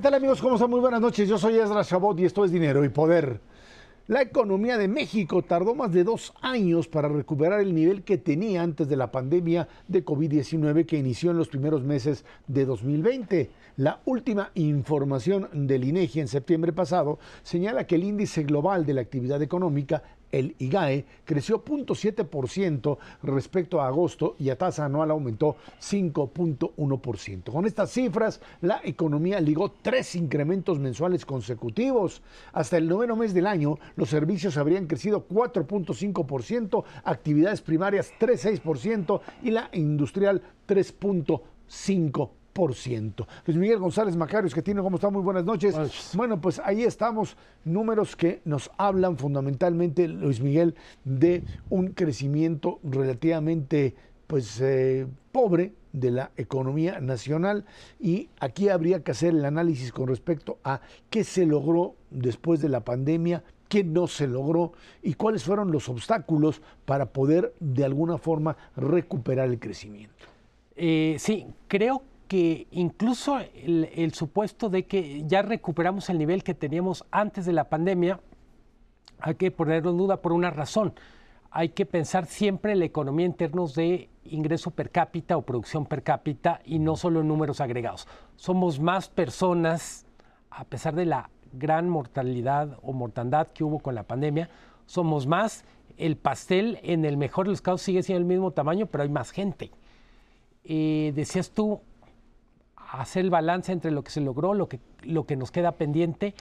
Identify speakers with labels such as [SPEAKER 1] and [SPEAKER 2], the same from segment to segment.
[SPEAKER 1] ¿qué tal amigos? ¿Cómo están? Muy buenas noches. Yo soy Ezra Chabot y esto es Dinero y Poder. La economía de México tardó más de dos años para recuperar el nivel que tenía antes de la pandemia de COVID-19 que inició en los primeros meses de 2020. La última información del INEGI en septiembre pasado señala que el índice global de la actividad económica el IGAE creció 0.7% respecto a agosto y a tasa anual aumentó 5.1%. Con estas cifras, la economía ligó tres incrementos mensuales consecutivos. Hasta el noveno mes del año, los servicios habrían crecido 4.5%, actividades primarias 3.6% y la industrial 3.5%. Luis Miguel González Macarios, que tiene, ¿cómo está? Muy buenas noches. Bueno, pues ahí estamos, números que nos hablan fundamentalmente, Luis Miguel, de un crecimiento relativamente, pues, eh, pobre de la economía nacional y aquí habría que hacer el análisis con respecto a qué se logró después de la pandemia, qué no se logró y cuáles fueron los obstáculos para poder de alguna forma recuperar el crecimiento.
[SPEAKER 2] Eh, sí, creo que incluso el, supuesto de que ya recuperamos el nivel que teníamos antes de la pandemia, hay que ponerlo en duda por una razón. Hay que pensar siempre en la economía en términos de ingreso per cápita o producción per cápita y no solo en números agregados. Somos más personas, a pesar de la gran mortalidad o mortandad que hubo con la pandemia, somos más. El pastel, en el mejor de los casos, sigue siendo el mismo tamaño, pero hay más gente. Eh, decías tú, hacer el balance entre lo que se logró, lo que, lo que nos queda pendiente.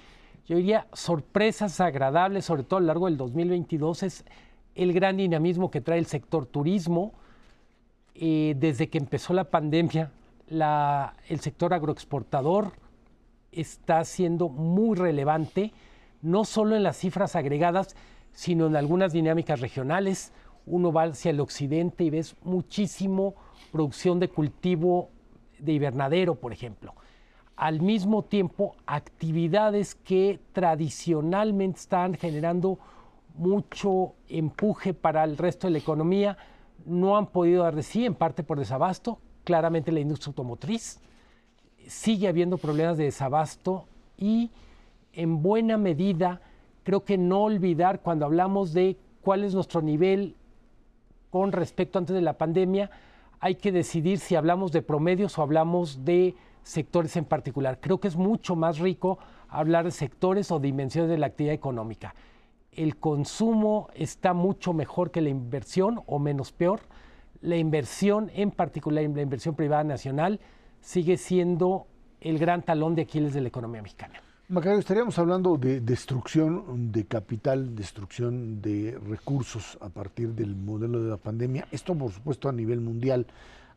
[SPEAKER 2] Yo diría sorpresas agradables, sobre todo a lo largo del 2022, es el gran dinamismo que trae el sector turismo. Eh, desde que empezó la pandemia, la, el sector agroexportador está siendo muy relevante, no solo en las cifras agregadas, sino en algunas dinámicas regionales. Uno va hacia el occidente y ves muchísimo producción de cultivo de invernadero, por ejemplo. Al mismo tiempo, actividades que tradicionalmente están generando mucho empuje para el resto de la economía no han podido dar de sí, en parte por desabasto, claramente la industria automotriz. Sigue habiendo problemas de desabasto y en buena medida creo que no olvidar cuando hablamos de cuál es nuestro nivel con respecto antes de la pandemia, hay que decidir si hablamos de promedios o hablamos de sectores en particular. Creo que es mucho más rico hablar de sectores o dimensiones de la actividad económica. El consumo está mucho mejor que la inversión o menos peor. La inversión, en particular la inversión privada nacional, sigue siendo el gran talón de Aquiles de la economía mexicana.
[SPEAKER 1] Macario, estaríamos hablando de destrucción de capital, destrucción de recursos a partir del modelo de la pandemia. Esto, por supuesto, a nivel mundial.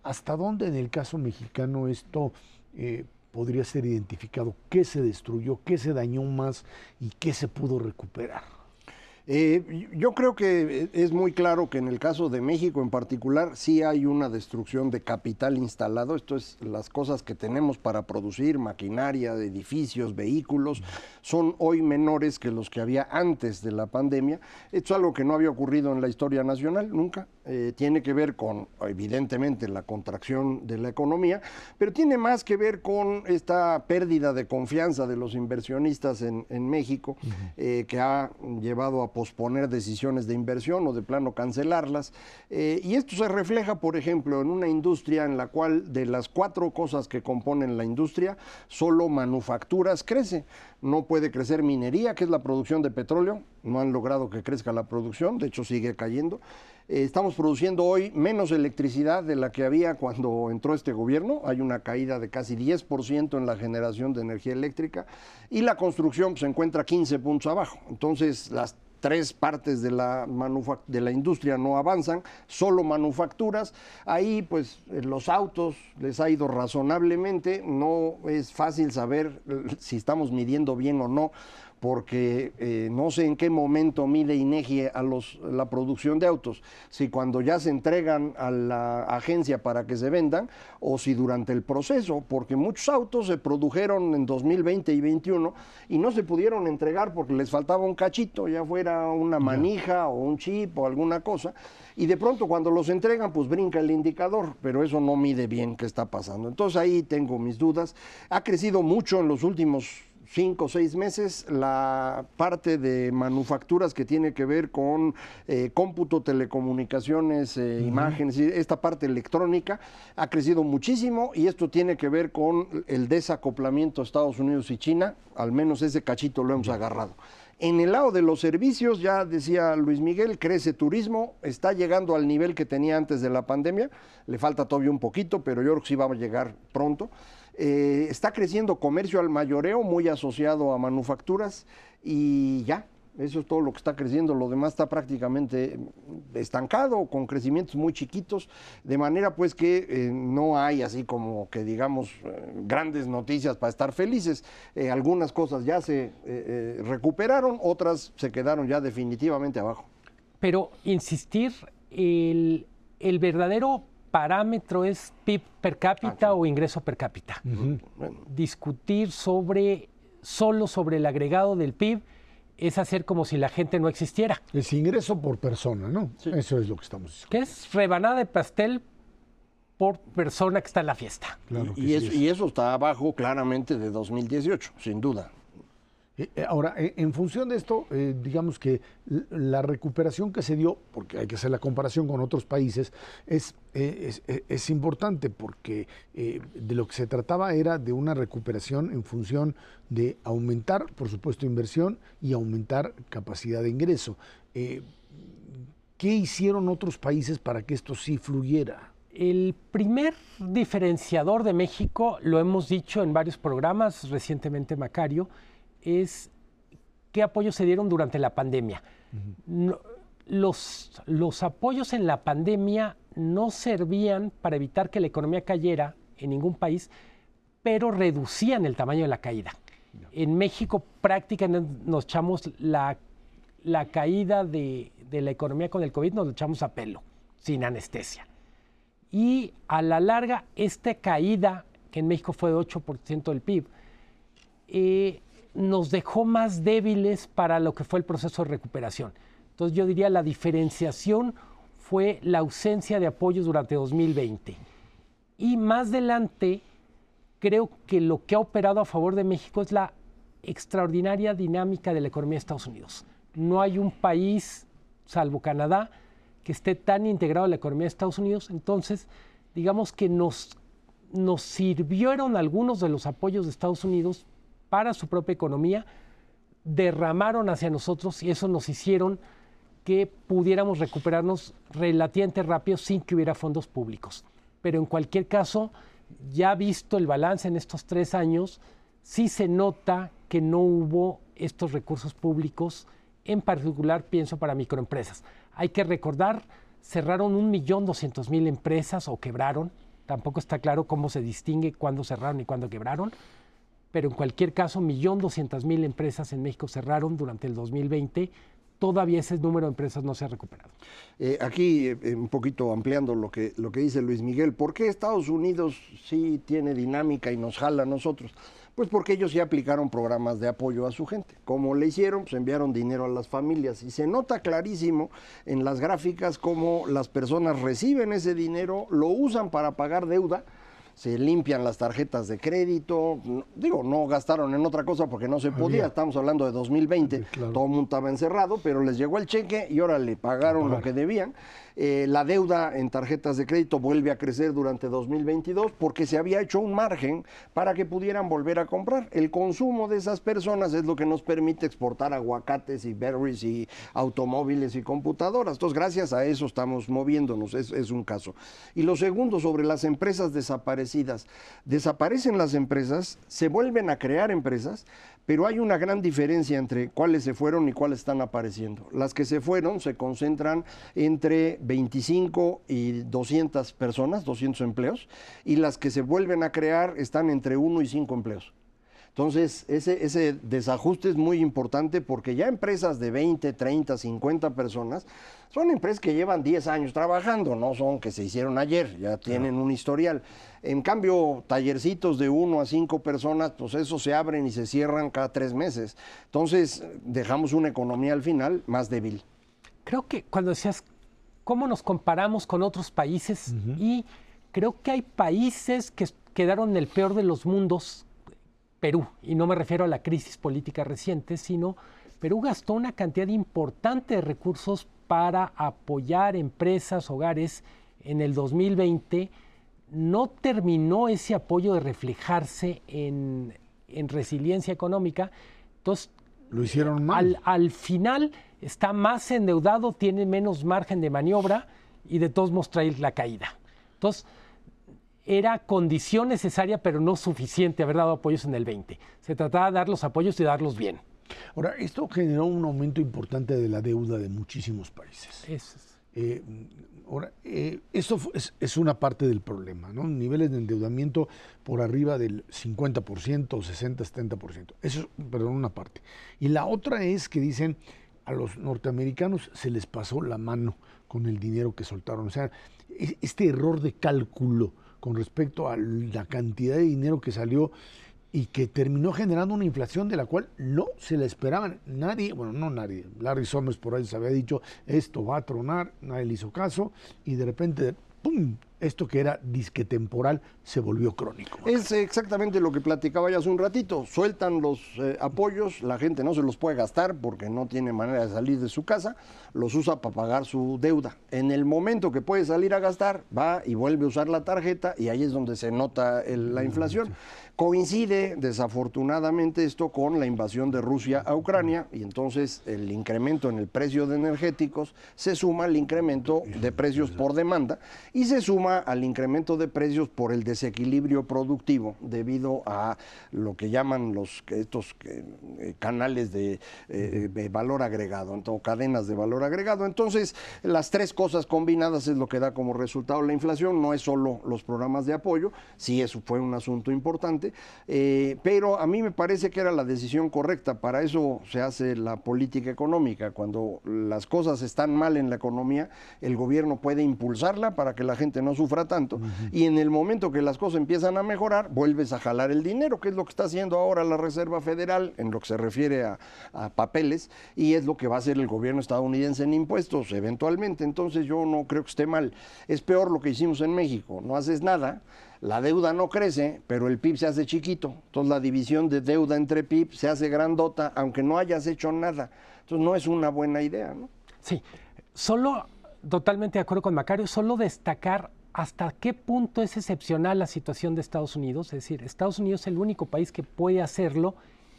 [SPEAKER 1] ¿Hasta dónde en el caso mexicano esto eh, podría ser identificado? ¿Qué se destruyó? ¿Qué se dañó más? ¿Y qué se pudo recuperar?
[SPEAKER 3] Eh, yo creo que es muy claro que en el caso de México en particular sí hay una destrucción de capital instalado, esto es las cosas que tenemos para producir, maquinaria, edificios, vehículos, son hoy menores que los que había antes de la pandemia. Esto es algo que no había ocurrido en la historia nacional nunca, eh, tiene que ver con evidentemente la contracción de la economía, pero tiene más que ver con esta pérdida de confianza de los inversionistas en, México eh, que ha llevado a posponer decisiones de inversión o de plano cancelarlas. Eh, y esto se refleja, por ejemplo, en una industria en la cual de las cuatro cosas que componen la industria, solo manufacturas crece. No puede crecer minería, que es la producción de petróleo. No han logrado que crezca la producción, de hecho sigue cayendo. Eh, estamos produciendo hoy menos electricidad de la que había cuando entró este gobierno. Hay una caída de casi 10% en la generación de energía eléctrica y la construcción se encuentra 15 puntos abajo. Entonces, las tres partes de la, de la industria no avanzan, solo manufacturas. Ahí pues los autos les ha ido razonablemente, no es fácil saber eh, si estamos midiendo bien o no porque eh, no sé en qué momento mide INEGI a los, la producción de autos, si cuando ya se entregan a la agencia para que se vendan o si durante el proceso, porque muchos autos se produjeron en 2020 y 2021 y no se pudieron entregar porque les faltaba un cachito, ya fuera una manija o un chip o alguna cosa, y de pronto cuando los entregan pues brinca el indicador, pero eso no mide bien qué está pasando. Entonces ahí tengo mis dudas. Ha crecido mucho en los últimos cinco o seis meses la parte de manufacturas que tiene que ver con eh, cómputo, telecomunicaciones, eh, imágenes, esta parte electrónica ha crecido muchísimo y esto tiene que ver con el desacoplamiento Estados Unidos y China, al menos ese cachito lo hemos agarrado. En el lado de los servicios, ya decía Luis Miguel, crece turismo, está llegando al nivel que tenía antes de la pandemia, le falta todavía un poquito, pero yo creo que sí va a llegar pronto. Eh, está creciendo comercio al mayoreo, muy asociado a manufacturas, y ya, eso es todo lo que está creciendo, lo demás está prácticamente estancado, con crecimientos muy chiquitos, de manera pues que eh, no hay así como que digamos eh, grandes noticias para estar felices. algunas cosas ya se recuperaron, otras se quedaron ya definitivamente abajo.
[SPEAKER 2] Pero insistir, el, el verdadero parámetro es PIB per cápita ah, o ingreso per cápita. Discutir sobre solo sobre el agregado del PIB es hacer como si la gente no existiera.
[SPEAKER 1] Es ingreso por persona, ¿no? Eso es lo que estamos diciendo.
[SPEAKER 2] Que es rebanada de pastel por persona que está en la fiesta.
[SPEAKER 3] y, y, eso está abajo claramente de 2018, sin duda.
[SPEAKER 1] Eh, eh, ahora, eh, en función de esto, digamos que la recuperación que se dio, porque hay que hacer la comparación con otros países, es, es, importante porque de lo que se trataba era de una recuperación en función de aumentar, por supuesto, inversión y aumentar capacidad de ingreso. ¿Qué hicieron otros países para que esto sí fluyera?
[SPEAKER 2] El primer diferenciador de México, lo hemos dicho en varios programas, recientemente Macario, es qué apoyos se dieron durante la pandemia. los, los apoyos en la pandemia no servían para evitar que la economía cayera en ningún país, pero reducían el tamaño de la caída. En México prácticamente nos echamos la, la caída de, de, la economía con el COVID, nos lo echamos a pelo, sin anestesia. Y a la larga, esta caída, que en México fue de 8% del PIB, eh, nos dejó más débiles para lo que fue el proceso de recuperación. Entonces yo diría la diferenciación fue la ausencia de apoyos durante 2020. Y más adelante, creo que lo que ha operado a favor de México es la extraordinaria dinámica de la economía de Estados Unidos. No hay un país, salvo Canadá, que esté tan integrado a la economía de Estados Unidos. Entonces, digamos que nos, nos sirvieron algunos de los apoyos de Estados Unidos para su propia economía, derramaron hacia nosotros y eso nos hicieron que pudiéramos recuperarnos relativamente rápido sin que hubiera fondos públicos. Pero en cualquier caso, ya visto el balance en estos tres años, sí se nota que no hubo estos recursos públicos, en particular pienso para microempresas. Hay que recordar, cerraron un millón doscientos mil empresas o quebraron, tampoco está claro cómo se distingue cuándo cerraron y cuándo quebraron, pero en cualquier caso, 1.200.000 empresas en México cerraron durante el 2020. Todavía ese número de empresas no se ha recuperado.
[SPEAKER 3] Eh, aquí, eh, un poquito ampliando lo que, lo que dice Luis Miguel, ¿por qué Estados Unidos sí tiene dinámica y nos jala a nosotros? Pues porque ellos ya aplicaron programas de apoyo a su gente. Como le hicieron, pues enviaron dinero a las familias. Y se nota clarísimo en las gráficas cómo las personas reciben ese dinero, lo usan para pagar deuda se limpian las tarjetas de crédito. Digo, no gastaron en otra cosa porque no se podía. Estamos hablando de 2020. Todo el mundo estaba encerrado, pero les llegó el cheque y ahora le pagaron lo que debían. Eh, la deuda en tarjetas de crédito vuelve a crecer durante 2022 porque se había hecho un margen para que pudieran volver a comprar. El consumo de esas personas es lo que nos permite exportar aguacates y berries y automóviles y computadoras. Entonces, gracias a eso estamos moviéndonos, es, es un caso. Y lo segundo, sobre las empresas desaparecidas. Desaparecen las empresas, se vuelven a crear empresas, pero hay una gran diferencia entre cuáles se fueron y cuáles están apareciendo. Las que se fueron se concentran entre 25 y 200 personas, 200 empleos, y las que se vuelven a crear están entre 1 y 5 empleos. Entonces, ese, ese desajuste es muy importante porque ya empresas de 20, 30, 50 personas son empresas que llevan 10 años trabajando, no son que se hicieron ayer, ya tienen un historial. En cambio, tallercitos de 1 a 5 personas, pues esos se abren y se cierran cada tres meses. Entonces, dejamos una economía al final más débil.
[SPEAKER 2] Creo que cuando decías cómo nos comparamos con otros países y creo que hay países que quedaron en el peor de los mundos, Perú, y no me refiero a la crisis política reciente, sino Perú gastó una cantidad importante de recursos para apoyar empresas, hogares en el 2020. No terminó ese apoyo de reflejarse en, resiliencia económica. Entonces,
[SPEAKER 1] lo hicieron mal.
[SPEAKER 2] Al, al final está más endeudado, tiene menos margen de maniobra y de todos modos trae la caída. Entonces, era condición necesaria, pero no suficiente haber dado apoyos en el 20. Se trataba de dar los apoyos y darlos bien.
[SPEAKER 1] Ahora, esto generó un aumento importante de la deuda de muchísimos países. Eso eh, ahora, eh, eso es, una parte del problema, ¿no? Niveles de endeudamiento por arriba del 50%, 60, 70%. Eso es, perdón, una parte. Y la otra es que dicen, a los norteamericanos se les pasó la mano con el dinero que soltaron. O sea, este error de cálculo con respecto a la cantidad de dinero que salió y que terminó generando una inflación de la cual no se la esperaban nadie, bueno, no nadie, Larry Summers por ahí se había dicho, esto va a tronar, nadie le hizo caso, y de repente, ¡pum!, esto que era disque temporal se volvió crónico.
[SPEAKER 3] Es exactamente lo que platicaba ya hace un ratito. Sueltan los eh, apoyos, la gente no se los puede gastar porque no tiene manera de salir de su casa, los usa para pagar su deuda. En el momento que puede salir a gastar, va y vuelve a usar la tarjeta y ahí es donde se nota la inflación. Coincide desafortunadamente esto con la invasión de Rusia a Ucrania y entonces el incremento en el precio de energéticos se suma al incremento de precios por demanda y se suma al incremento de precios por el desequilibrio productivo debido a lo que llaman los estos eh, canales de, eh, de valor agregado, entonces, cadenas de valor agregado. Entonces, las tres cosas combinadas es lo que da como resultado la inflación, no es solo los programas de apoyo, sí eso fue un asunto importante eh, pero a mí me parece que era la decisión correcta. Para eso se hace la política económica. Cuando las cosas están mal en la economía, el gobierno puede impulsarla para que la gente no sufra tanto. Y en el momento que las cosas empiezan a mejorar, vuelves a jalar el dinero, que es lo que está haciendo ahora la Reserva Federal en lo que se refiere a, a papeles, y es lo que va a hacer el gobierno estadounidense en impuestos eventualmente. Entonces yo no creo que esté mal. Es peor lo que hicimos en México. No haces nada la deuda no crece, pero el PIB se hace chiquito. Entonces la división de deuda entre PIB se hace grandota, aunque no hayas hecho nada. Entonces no es una buena idea, ¿no?
[SPEAKER 2] Sí, solo, totalmente de acuerdo con Macario, solo destacar hasta qué punto es excepcional la situación de Estados Unidos. Es decir, Estados Unidos es el único país que puede hacerlo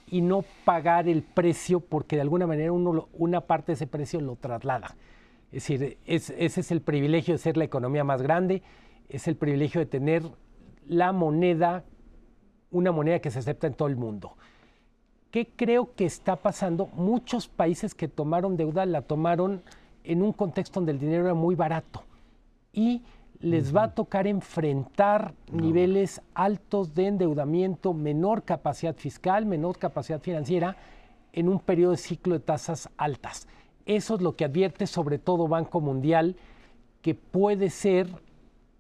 [SPEAKER 2] y no pagar el precio porque de alguna manera uno, una parte de ese precio lo traslada. Es decir, ese es el privilegio de ser la economía más grande, es el privilegio de tener la moneda, una moneda que se acepta en todo el mundo. ¿Qué creo que está pasando? Muchos países que tomaron deuda la tomaron en un contexto donde el dinero era muy barato y les va a tocar enfrentar niveles altos de endeudamiento, menor capacidad fiscal, menor capacidad financiera en un periodo de ciclo de tasas altas. Eso es lo que advierte sobre todo Banco Mundial, que puede ser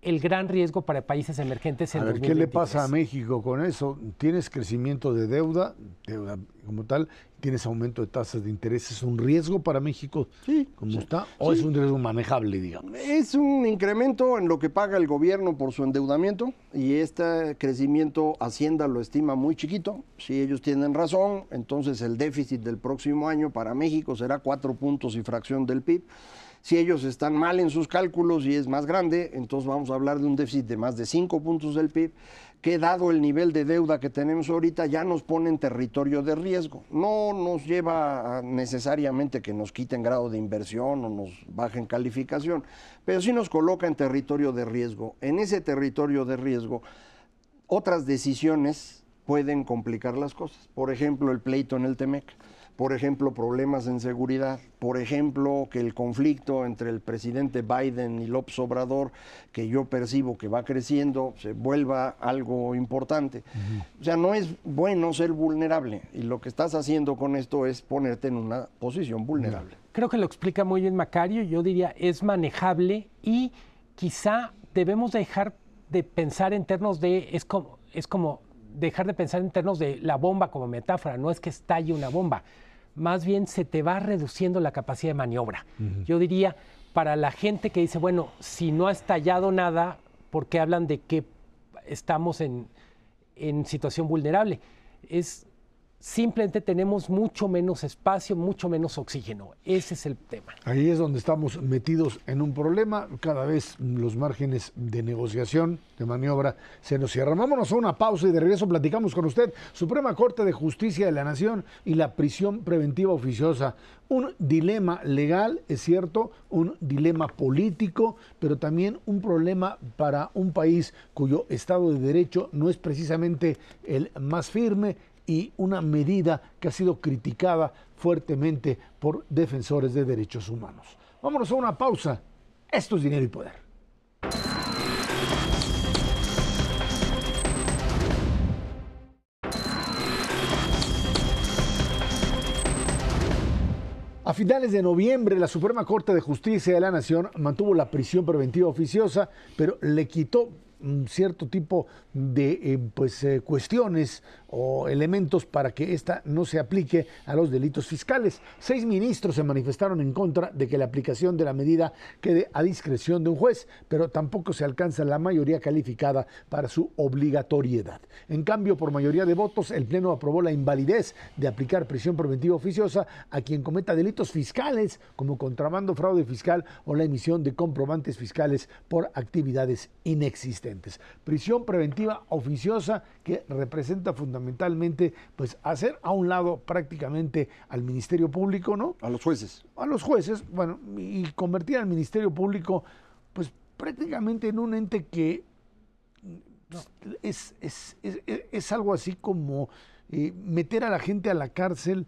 [SPEAKER 2] el gran riesgo para países emergentes en a ver,
[SPEAKER 1] ¿Qué le pasa a México con eso? Tienes crecimiento de deuda, deuda como tal, tienes aumento de tasas de interés. ¿Es un riesgo para México sí, como está? ¿O es un riesgo manejable, digamos?
[SPEAKER 3] Es un incremento en lo que paga el gobierno por su endeudamiento y este crecimiento Hacienda lo estima muy chiquito. Si ellos tienen razón, entonces el déficit del próximo año para México será cuatro puntos y fracción del PIB. Si ellos están mal en sus cálculos y es más grande, entonces vamos a hablar de un déficit de más de 5 puntos del PIB, que dado el nivel de deuda que tenemos ahorita ya nos pone en territorio de riesgo. No nos lleva necesariamente que nos quiten grado de inversión o nos bajen calificación, pero sí nos coloca en territorio de riesgo. En ese territorio de riesgo, otras decisiones pueden complicar las cosas. Por ejemplo, el pleito en el Temec por ejemplo, problemas en seguridad, por ejemplo, que el conflicto entre el presidente Biden y López Obrador, que yo percibo que va creciendo, se vuelva algo importante. O sea, no es bueno ser vulnerable y lo que estás haciendo con esto es ponerte en una posición vulnerable.
[SPEAKER 2] Creo que lo explica muy bien Macario, yo diría es manejable y quizá debemos dejar de pensar en términos de, es como, es como dejar de pensar en términos de la bomba como metáfora, no es que estalle una bomba, más bien se te va reduciendo la capacidad de maniobra. Yo diría, para la gente que dice, bueno, si no ha estallado nada, ¿por qué hablan de que estamos en, en situación vulnerable? Es simplemente tenemos mucho menos espacio, mucho menos oxígeno. Ese es el tema.
[SPEAKER 1] Ahí es donde estamos metidos en un problema. Cada vez los márgenes de negociación, de maniobra, se nos cierran. Vámonos a una pausa y de regreso platicamos con usted. Suprema Corte de Justicia de la Nación y la prisión preventiva oficiosa. Un dilema legal, es cierto, un dilema político, pero también un problema para un país cuyo Estado de Derecho no es precisamente el más firme y una medida que ha sido criticada fuertemente por defensores de derechos humanos. Vámonos a una pausa. Esto es dinero y poder. A finales de noviembre, la Suprema Corte de Justicia de la Nación mantuvo la prisión preventiva oficiosa, pero le quitó cierto tipo de eh, pues, eh, cuestiones o elementos para que esta no se aplique a los delitos fiscales. Seis ministros se manifestaron en contra de que la aplicación de la medida quede a discreción de un juez, pero tampoco se alcanza la mayoría calificada para su obligatoriedad. En cambio, por mayoría de votos, el Pleno aprobó la invalidez de aplicar prisión preventiva oficiosa a quien cometa delitos fiscales como contrabando, fraude fiscal o la emisión de comprobantes fiscales por actividades inexistentes. Prisión preventiva oficiosa que representa fundamentalmente pues hacer a un lado prácticamente al Ministerio Público, ¿no?
[SPEAKER 3] A los jueces.
[SPEAKER 1] A los jueces, bueno, y convertir al Ministerio Público pues prácticamente en un ente que es, es, algo así como eh, meter a la gente a la cárcel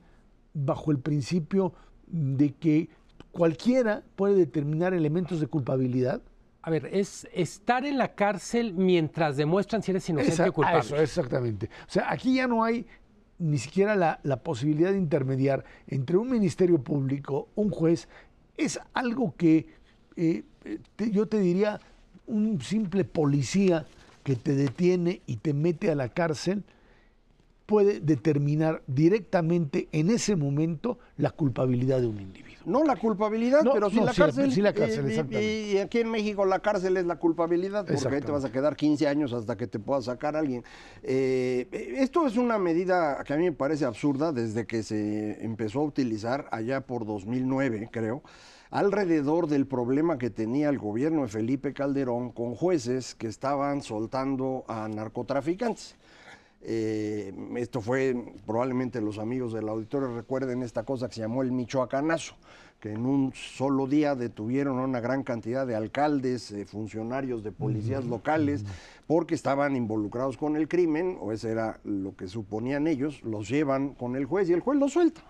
[SPEAKER 1] bajo el principio de que cualquiera puede determinar elementos de culpabilidad
[SPEAKER 2] a ver, es estar en la cárcel mientras demuestran si eres inocente o culpable. Eso,
[SPEAKER 1] exactamente. O sea, aquí ya no hay ni siquiera la, posibilidad de intermediar entre un ministerio público, un juez. Es algo que eh, yo te diría, un simple policía que te detiene y te mete a la cárcel puede determinar directamente en ese momento la culpabilidad de un individuo.
[SPEAKER 3] No la culpabilidad, pero sí la cárcel.
[SPEAKER 1] Sí la cárcel,
[SPEAKER 3] y, y, aquí en México la cárcel es la culpabilidad, porque ahí te vas a quedar 15 años hasta que te pueda sacar alguien. Eh, esto es una medida que a mí me parece absurda desde que se empezó a utilizar allá por 2009, creo alrededor del problema que tenía el gobierno de Felipe Calderón con jueces que estaban soltando a narcotraficantes. Eh, esto fue, probablemente los amigos del auditorio recuerden esta cosa que se llamó el Michoacanazo, que en un solo día detuvieron a una gran cantidad de alcaldes, eh, funcionarios de policías locales, porque estaban involucrados con el crimen, o ese era lo que suponían ellos, los llevan con el juez y el juez los suelta.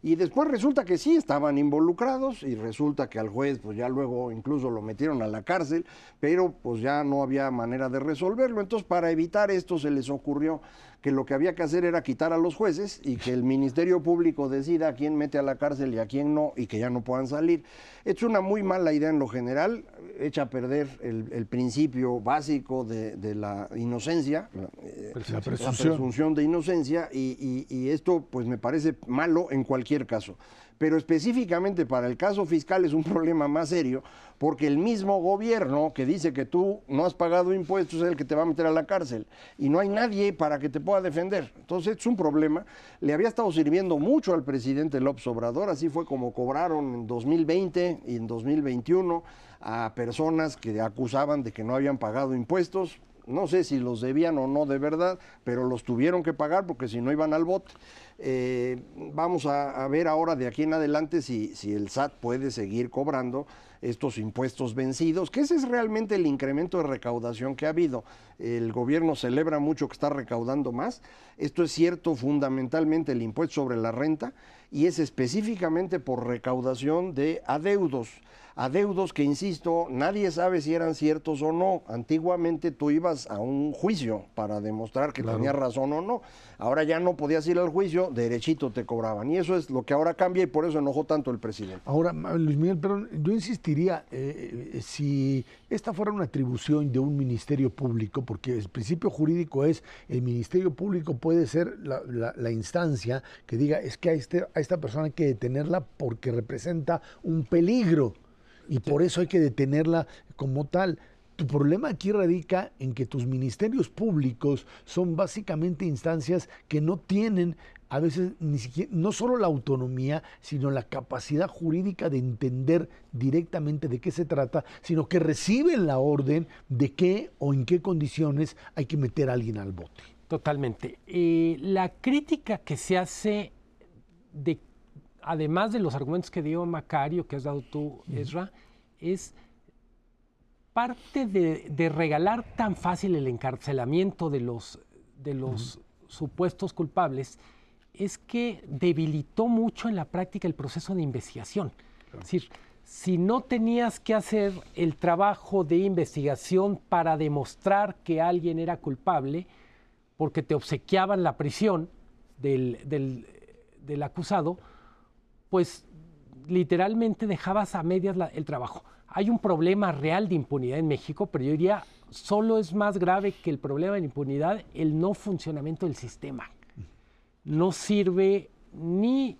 [SPEAKER 3] Y después resulta que sí estaban involucrados y resulta que al juez pues ya luego incluso lo metieron a la cárcel, pero pues ya no había manera de resolverlo. Entonces para evitar esto se les ocurrió que lo que había que hacer era quitar a los jueces y que el Ministerio Público decida a quién mete a la cárcel y a quién no y que ya no puedan salir. Es una muy mala idea en lo general, echa a perder el, principio básico de, la inocencia, la, eh, presunción. de inocencia y, y esto pues me parece malo en cualquier caso pero específicamente para el caso fiscal es un problema más serio porque el mismo gobierno que dice que tú no has pagado impuestos es el que te va a meter a la cárcel y no hay nadie para que te pueda defender. Entonces es un problema. Le había estado sirviendo mucho al presidente López Obrador, así fue como cobraron en 2020 y en 2021 a personas que acusaban de que no habían pagado impuestos no sé si los debían o no de verdad, pero los tuvieron que pagar porque si no iban al bote. Eh, vamos a, ver ahora de aquí en adelante si, si el SAT puede seguir cobrando estos impuestos vencidos, que ese es realmente el incremento de recaudación que ha habido. El gobierno celebra mucho que está recaudando más. Esto es cierto fundamentalmente el impuesto sobre la renta y es específicamente por recaudación de adeudos adeudos que, insisto, nadie sabe si eran ciertos o no. Antiguamente tú ibas a un juicio para demostrar que tenías razón o no. Ahora ya no podías ir al juicio, derechito te cobraban. Y eso es lo que ahora cambia y por eso enojó tanto el presidente.
[SPEAKER 1] Ahora, Luis Miguel, pero yo insistiría, eh, eh, si esta fuera una atribución de un ministerio público, porque el principio jurídico es el ministerio público puede ser la, instancia que diga es que a, este, a esta persona hay que detenerla porque representa un peligro y por eso hay que detenerla como tal. Tu problema aquí radica en que tus ministerios públicos son básicamente instancias que no tienen a veces ni siquiera, no solo la autonomía, sino la capacidad jurídica de entender directamente de qué se trata, sino que reciben la orden de qué o en qué condiciones hay que meter a alguien al bote.
[SPEAKER 2] Totalmente. Eh, la crítica que se hace de además de los argumentos que dio Macario, que has dado tú, Ezra, es parte de, regalar tan fácil el encarcelamiento de los, de los supuestos culpables, es que debilitó mucho en la práctica el proceso de investigación. Es decir, si no tenías que hacer el trabajo de investigación para demostrar que alguien era culpable, porque te obsequiaban la prisión del, del acusado, pues literalmente dejabas a medias el trabajo. Hay un problema real de impunidad en México, pero yo diría, solo es más grave que el problema de impunidad el no funcionamiento del sistema. No sirve ni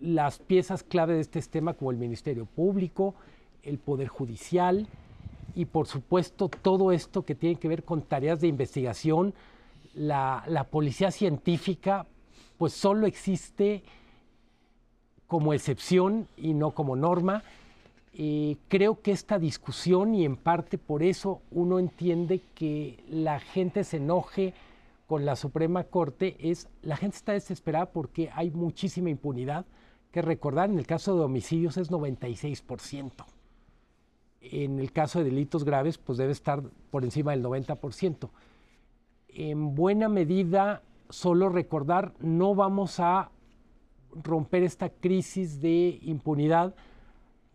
[SPEAKER 2] las piezas clave de este sistema como el Ministerio Público, el Poder Judicial y por supuesto todo esto que tiene que ver con tareas de investigación. La, la policía científica pues solo existe como excepción y no como norma. Eh, creo que esta discusión, y en parte por eso uno entiende que la gente se enoje con la Suprema Corte, es la gente está desesperada porque hay muchísima impunidad, que recordar en el caso de homicidios es 96%. En el caso de delitos graves, pues debe estar por encima del 90%. En buena medida, solo recordar, no vamos a romper esta crisis de impunidad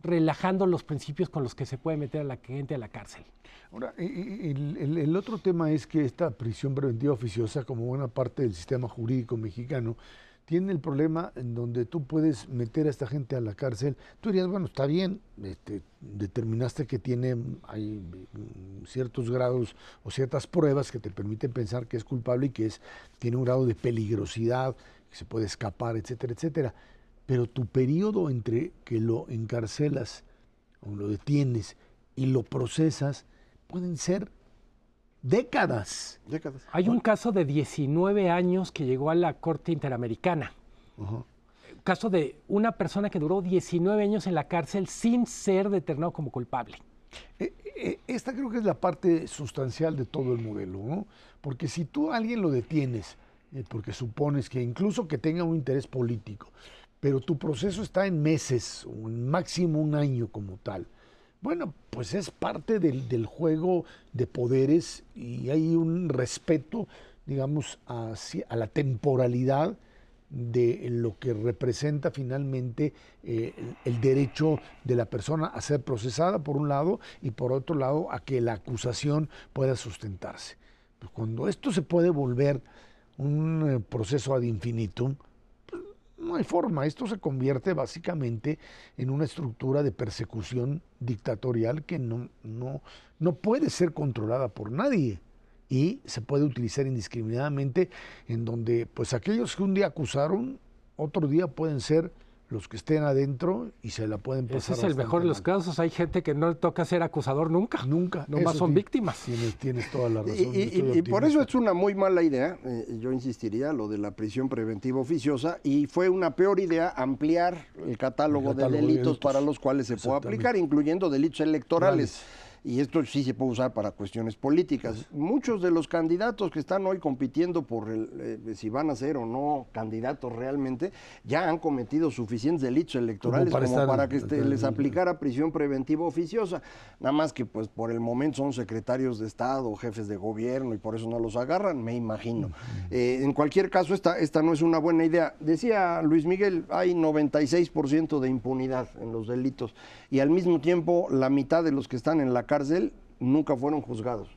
[SPEAKER 2] relajando los principios con los que se puede meter a la gente a la cárcel.
[SPEAKER 1] Ahora, el, otro tema es que esta prisión preventiva oficiosa, como buena parte del sistema jurídico mexicano, tiene el problema en donde tú puedes meter a esta gente a la cárcel. Tú dirías, bueno, está bien, este, determinaste que tiene hay mm, ciertos grados o ciertas pruebas que te permiten pensar que es culpable y que es, tiene un grado de peligrosidad que se puede escapar, etcétera, etcétera. Pero tu periodo entre que lo encarcelas o lo detienes y lo procesas pueden ser décadas.
[SPEAKER 2] décadas. Hay un caso de 19 años que llegó a la Corte Interamericana. Caso de una persona que duró 19 años en la cárcel sin ser determinado como culpable.
[SPEAKER 1] Eh, eh, esta creo que es la parte sustancial de todo el modelo, ¿no? Porque si tú a alguien lo detienes eh, porque supones que incluso que tenga un interés político, pero tu proceso está en meses en máximo un año como tal. Bueno, pues es parte del, juego de poderes y hay un respeto, digamos, a, la temporalidad de lo que representa finalmente eh, el, derecho de la persona a ser procesada, por un lado, y por otro lado, a que la acusación pueda sustentarse. Pues cuando esto se puede volver un eh, proceso ad infinitum, pues, no hay forma. Esto se convierte básicamente en una estructura de persecución dictatorial que no, no, no puede ser controlada por nadie y se puede utilizar indiscriminadamente en donde pues aquellos que un día acusaron, otro día pueden ser los que estén adentro y se la pueden pasar.
[SPEAKER 2] Ese es el mejor de los casos. Hay gente que no le toca ser acusador nunca.
[SPEAKER 1] Nunca.
[SPEAKER 2] Nomás son víctimas.
[SPEAKER 1] Tienes, toda la razón.
[SPEAKER 3] Y, por eso es una muy mala idea, eh, yo insistiría, lo de la prisión preventiva oficiosa, y fue una peor idea ampliar el catálogo, de, delitos para los cuales se puede aplicar, incluyendo delitos electorales. Y esto sí se puede usar para cuestiones políticas. Muchos de los candidatos que están hoy compitiendo por el, eh, si van a ser o no candidatos realmente, ya han cometido suficientes delitos electorales como para, que este, les aplicara prisión preventiva oficiosa. Nada más que pues por el momento son secretarios de Estado, jefes de gobierno y por eso no los agarran, me imagino. Eh, en cualquier caso, esta, esta no es una buena idea. Decía Luis Miguel, hay 96% de impunidad en los delitos y al mismo tiempo la mitad de los que están en la cárcel nunca fueron juzgados.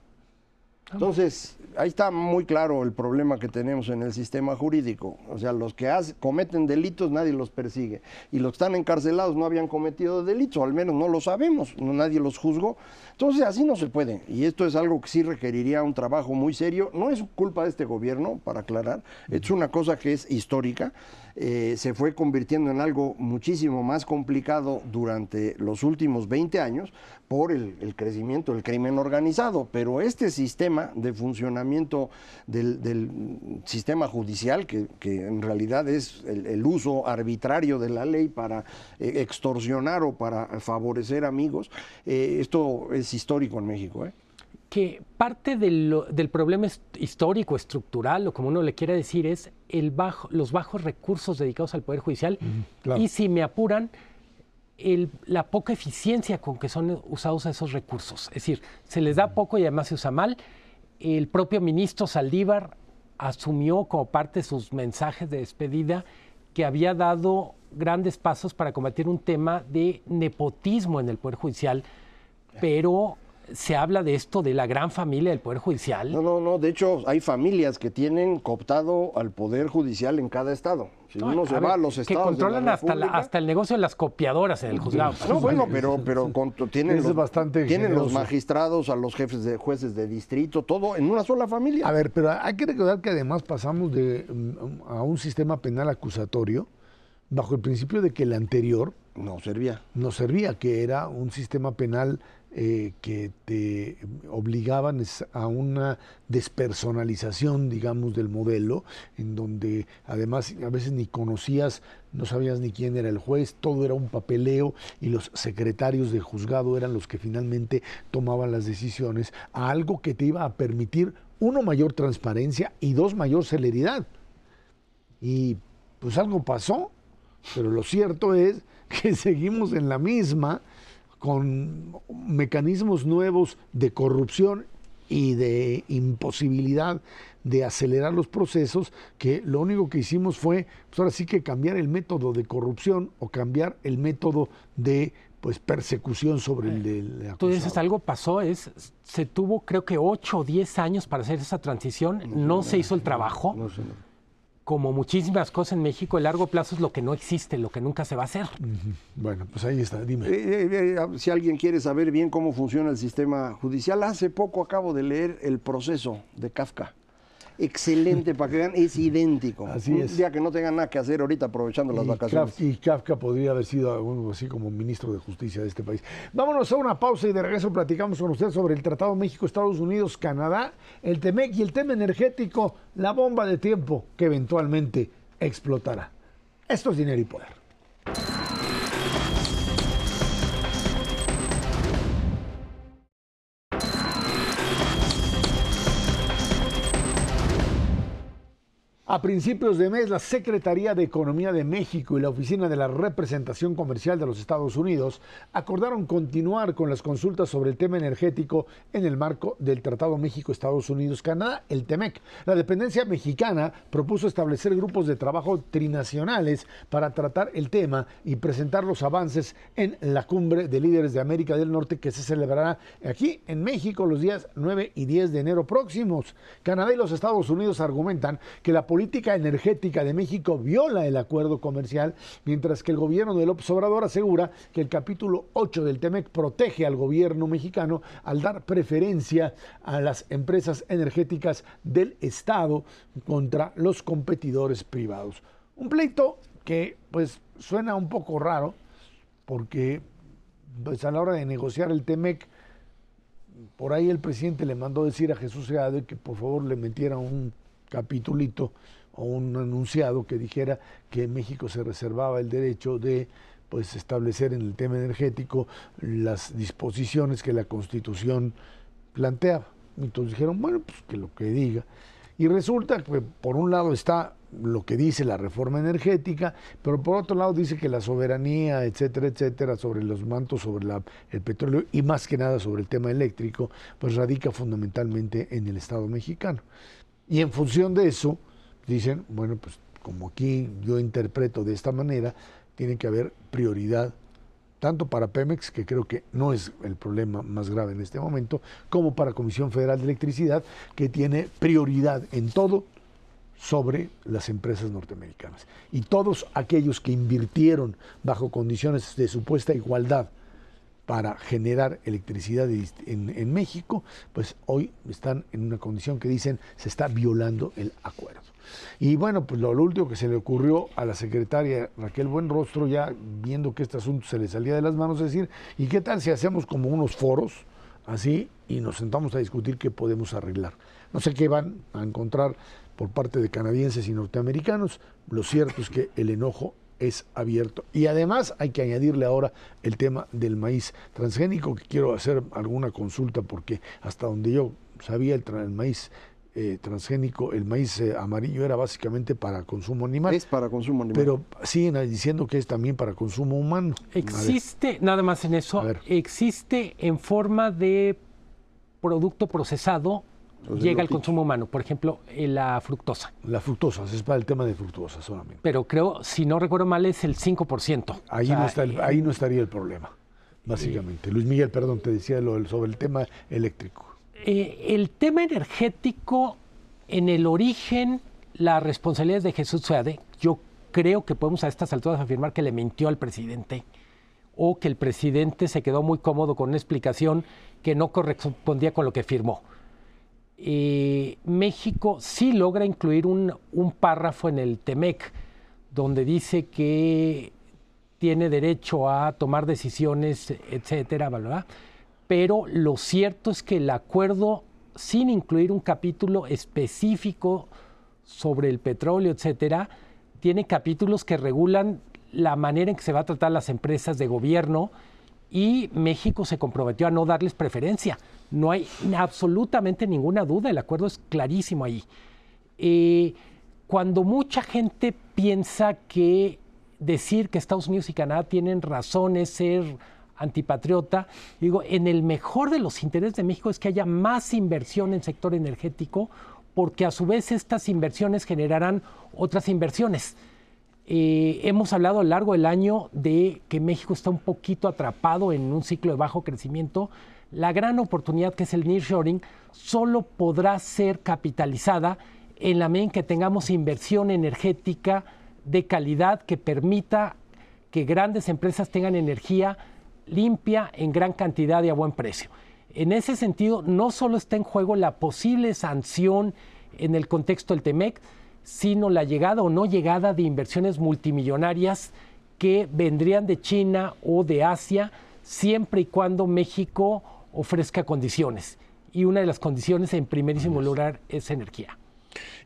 [SPEAKER 3] Entonces, ahí está muy claro el problema que tenemos en el sistema jurídico. O sea, los que cometen delitos nadie los persigue. Y los que están encarcelados no habían cometido delitos, o al menos no lo sabemos, no, nadie los juzgó. Entonces, así no se puede. Y esto es algo que sí requeriría un trabajo muy serio. No es culpa de este gobierno, para aclarar. Es una cosa que es histórica. Eh, se fue convirtiendo en algo muchísimo más complicado durante los últimos 20 años por el, crecimiento del crimen organizado. Pero este sistema de funcionamiento del, sistema judicial, que, en realidad es el, uso arbitrario de la ley para eh, extorsionar o para favorecer amigos, eh, esto es histórico en México.
[SPEAKER 2] que parte del, problema histórico, estructural, o como uno le quiera decir, es el bajo, los bajos recursos dedicados al Poder Judicial. Y si me apuran, la poca eficiencia con que son usados esos recursos. Es decir, se les da poco y además se usa mal. El propio ministro Saldívar asumió como parte de sus mensajes de despedida que había dado grandes pasos para combatir un tema de nepotismo en el Poder Judicial, pero se habla de esto de la gran familia del Poder Judicial.
[SPEAKER 3] No, no, no. De hecho, hay familias que tienen cooptado al Poder Judicial en cada estado. Si uno se va a los estados.
[SPEAKER 2] Que controlan hasta, hasta, el negocio de las copiadoras en el juzgado.
[SPEAKER 3] No, bueno, pero, pero tienen, los, bastante tienen los magistrados, a los jefes de jueces de distrito, todo en una sola familia.
[SPEAKER 1] A ver, pero hay que recordar que además pasamos de, mm, a un sistema penal acusatorio bajo el principio de que el anterior
[SPEAKER 3] no servía.
[SPEAKER 1] No servía, que era un sistema penal eh, que te obligaban a una despersonalización, digamos, del modelo, en donde además a veces ni conocías, no sabías ni quién era el juez, todo era un papeleo y los secretarios de juzgado eran los que finalmente tomaban las decisiones, a algo que te iba a permitir, uno, mayor transparencia y dos, mayor celeridad. Y pues algo pasó, pero lo cierto es que seguimos en la misma con mecanismos nuevos de corrupción y de imposibilidad de acelerar los procesos, que lo único que hicimos fue, pues ahora sí que cambiar el método de corrupción o cambiar el método de pues persecución sobre el de
[SPEAKER 2] Tú dices, algo pasó, es, se tuvo creo que 8 o 10 años para hacer esa transición, no, se hizo el trabajo. No, como muchísimas cosas en México, el largo plazo es lo que no existe, lo que nunca se va a hacer.
[SPEAKER 1] Bueno, pues ahí está, dime.
[SPEAKER 3] Eh, eh, eh, si alguien quiere saber bien cómo funciona el sistema judicial, hace poco acabo de leer el proceso de Kafka excelente para que vean, es idéntico. Así un día que no tengan nada que hacer ahorita aprovechando las vacaciones.
[SPEAKER 1] y Kafka podría haber sido algo así como ministro de Justicia de este país. Vámonos a una pausa y de regreso platicamos con usted sobre el Tratado México, Estados Unidos, Canadá, el TEMEC y el tema energético, la bomba de tiempo que eventualmente explotará. Esto es dinero y poder. A principios de mes, la Secretaría de Economía de México y la Oficina de la Representación Comercial de los Estados Unidos acordaron continuar con las consultas sobre el tema energético en el marco del Tratado México-Estados Unidos-Canadá, el TEMEC. La dependencia mexicana propuso establecer grupos de trabajo trinacionales para tratar el tema y presentar los avances en la cumbre de líderes de América del Norte que se celebrará aquí en México los días 9 y 10 de enero próximos. Canadá y los Estados Unidos argumentan que la política energética de México viola el acuerdo comercial, mientras que el gobierno de López Obrador asegura que el capítulo 8 del TEMEC protege al gobierno mexicano al dar preferencia a las empresas energéticas del Estado contra los competidores privados. Un pleito que pues suena un poco raro porque pues, a la hora de negociar el TEMEC por ahí el presidente le mandó decir a Jesús Seade que por favor le metiera un capitulito o un enunciado que dijera que México se reservaba el derecho de pues establecer en el tema energético las disposiciones que la Constitución planteaba. Entonces dijeron, bueno, pues que lo que diga. Y resulta que por un lado está lo que dice la reforma energética, pero por otro lado dice que la soberanía, etcétera, etcétera, sobre los mantos, sobre el petróleo y más que nada sobre el tema eléctrico, pues radica fundamentalmente en el Estado mexicano. Y en función de eso, dicen, bueno, pues como aquí yo interpreto de esta manera, tiene que haber prioridad tanto para Pemex, que creo que no es el problema más grave en este momento, como para Comisión Federal de Electricidad, que tiene prioridad en todo sobre las empresas norteamericanas. Y todos aquellos que invirtieron bajo condiciones de supuesta igualdad para generar electricidad en, México, pues hoy están en una condición que dicen se está violando el acuerdo. Y bueno, pues lo, último que se le ocurrió a la secretaria Raquel Buenrostro, ya viendo que este asunto se le salía de las manos, es decir, ¿y qué tal si hacemos como unos foros así y nos sentamos a discutir qué podemos arreglar? No sé qué van a encontrar por parte de canadienses y norteamericanos. Lo cierto es que el enojo es abierto. Y además hay que añadirle ahora el tema del maíz transgénico, que quiero hacer alguna consulta porque hasta donde yo sabía el, maíz eh, transgénico, el maíz eh, amarillo era básicamente para consumo animal.
[SPEAKER 3] Es para consumo animal.
[SPEAKER 1] Pero siguen diciendo que es también para consumo humano.
[SPEAKER 2] Existe, nada más en eso, existe en forma de producto procesado llega al consumo humano, por ejemplo, eh, la fructosa.
[SPEAKER 1] La fructosa, es para el tema de fructosa solamente.
[SPEAKER 2] Pero creo, si no recuerdo mal, es el 5%.
[SPEAKER 1] Ahí, no, está eh, ahí no estaría el problema, básicamente. Luis Miguel, perdón, te decía lo, sobre el tema eléctrico.
[SPEAKER 2] Eh, el tema energético, en el origen, la responsabilidad es de Jesús Suade. Yo creo que podemos a estas alturas afirmar que le mintió al presidente o que el presidente se quedó muy cómodo con una explicación que no correspondía con lo que firmó. Eh, México sí logra incluir un, párrafo en el TEMEC donde dice que tiene derecho a tomar decisiones, etcétera, ¿verdad? Pero lo cierto es que el acuerdo, sin incluir un capítulo específico sobre el petróleo, etcétera, tiene capítulos que regulan la manera en que se va a tratar las empresas de gobierno y México se comprometió a no darles preferencia. No hay absolutamente ninguna duda, el acuerdo es clarísimo ahí. Eh, cuando mucha gente piensa que decir que Estados Unidos y Canadá tienen razones ser antipatriota, digo, en el mejor de los intereses de México es que haya más inversión en sector energético, porque a su vez estas inversiones generarán otras inversiones. Eh, hemos hablado a lo largo del año de que México está un poquito atrapado en un ciclo de bajo crecimiento. La gran oportunidad que es el nearshoring solo podrá ser capitalizada en la medida en que tengamos inversión energética de calidad que permita que grandes empresas tengan energía limpia en gran cantidad y a buen precio. En ese sentido, no solo está en juego la posible sanción en el contexto del TEMEC, sino la llegada o no llegada de inversiones multimillonarias que vendrían de China o de Asia, siempre y cuando México ofrezca condiciones. Y una de las condiciones, en primerísimo lugar, es energía.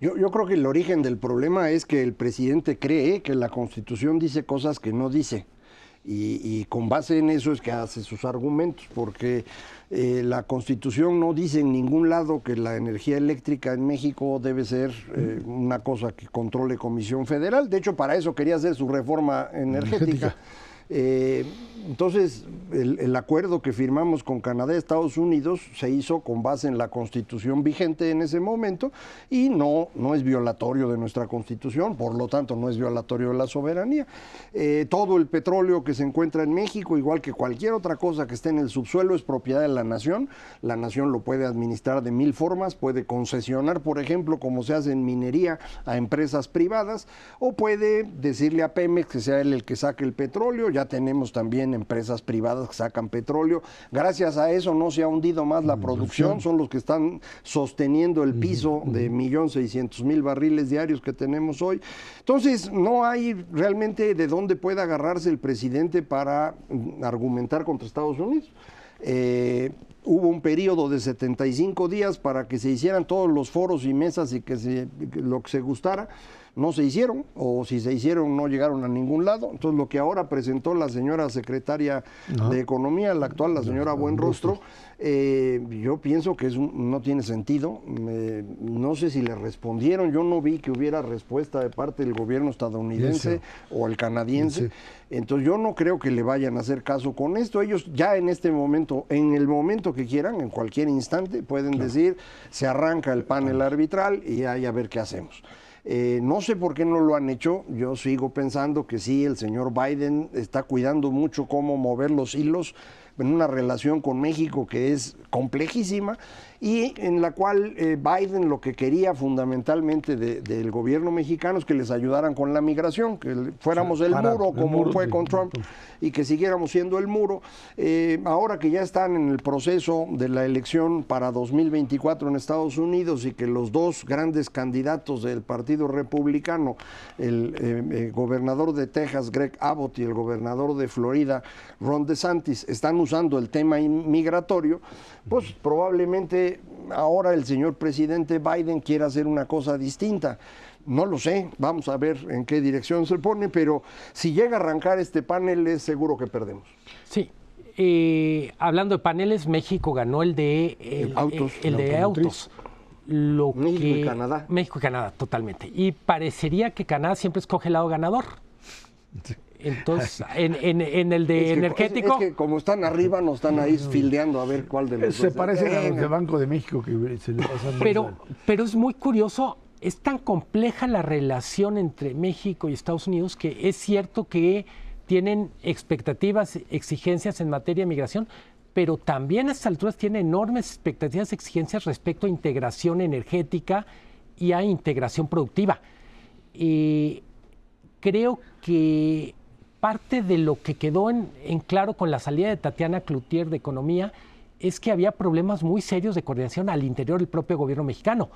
[SPEAKER 3] Yo, yo, creo que el origen del problema es que el presidente cree que la Constitución dice cosas que no dice. Y, con base en eso es que hace sus argumentos, porque eh, la Constitución no dice en ningún lado que la energía eléctrica en México debe ser eh, una cosa que controle Comisión Federal. De hecho, para eso quería hacer su reforma energética. Eh, entonces, el, acuerdo que firmamos con Canadá y Estados Unidos se hizo con base en la constitución vigente en ese momento y no, no es violatorio de nuestra constitución, por lo tanto no es violatorio de la soberanía. Eh, todo el petróleo que se encuentra en México, igual que cualquier otra cosa que esté en el subsuelo, es propiedad de la nación. La nación lo puede administrar de mil formas, puede concesionar, por ejemplo, como se hace en minería, a empresas privadas, o puede decirle a Pemex que sea él el que saque el petróleo. Tenemos también empresas privadas que sacan petróleo. Gracias a eso no se ha hundido más la producción, son los que están sosteniendo el piso de millón seiscientos mil barriles diarios que tenemos hoy. Entonces, no hay realmente de dónde pueda agarrarse el presidente para argumentar contra Estados Unidos. Eh, hubo un periodo de 75 días para que se hicieran todos los foros y mesas y que, se, lo que se gustara no se hicieron, o si se hicieron no llegaron a ningún lado. Entonces lo que ahora presentó la señora secretaria de Economía, la actual, la señora Buenrostro, eh, yo pienso que es no tiene sentido. no sé si le respondieron, yo no vi que hubiera respuesta de parte del gobierno estadounidense o el canadiense. Entonces yo no creo que le vayan a hacer caso con esto. Ellos ya en este momento, en el momento que quieran, en cualquier instante, pueden decir, se arranca el panel arbitral y ahí a ver qué hacemos. Eh, no sé por qué no lo han hecho. Yo sigo pensando que sí, el señor Biden está cuidando mucho cómo mover los hilos en una relación con México que es complejísima y en la cual eh, Biden lo que quería fundamentalmente del gobierno mexicano es que les ayudaran con la migración, que fuéramos el muro como fue con Trump y que siguiéramos siendo el muro. Eh, ahora que ya están en el proceso de la elección para 2024 en Estados Unidos y que los dos grandes candidatos del Partido Republicano, el eh, gobernador de Texas, Greg Abbott, y el gobernador de Florida, Ron DeSantis, están usando el tema migratorio, pues probablemente ahora el señor presidente Biden quiera hacer una cosa distinta. No lo sé, vamos a ver en qué dirección se pone, pero si llega a arrancar este panel es seguro que perdemos.
[SPEAKER 2] Sí, eh, hablando de paneles, México ganó el de autos. El, de autos.
[SPEAKER 3] Lo México y Canadá.
[SPEAKER 2] México y Canadá, totalmente. Y parecería que Canadá siempre escoge el lado ganador. Entonces, en, el de energético.
[SPEAKER 3] Es, que como están arriba, no están ahí fildeando a ver cuál de los
[SPEAKER 1] Se parece a los de Banco de México que se le pasan.
[SPEAKER 2] Pero, pero es muy curioso, es tan compleja la relación entre México y Estados Unidos que es cierto que tienen expectativas, exigencias en materia de migración, pero también a estas alturas tienen enormes expectativas, exigencias respecto a integración energética y a integración productiva. Y creo que parte de lo que quedó en, claro con la salida de Tatiana Cloutier de Economía es que había problemas muy serios de coordinación al interior del propio gobierno mexicano.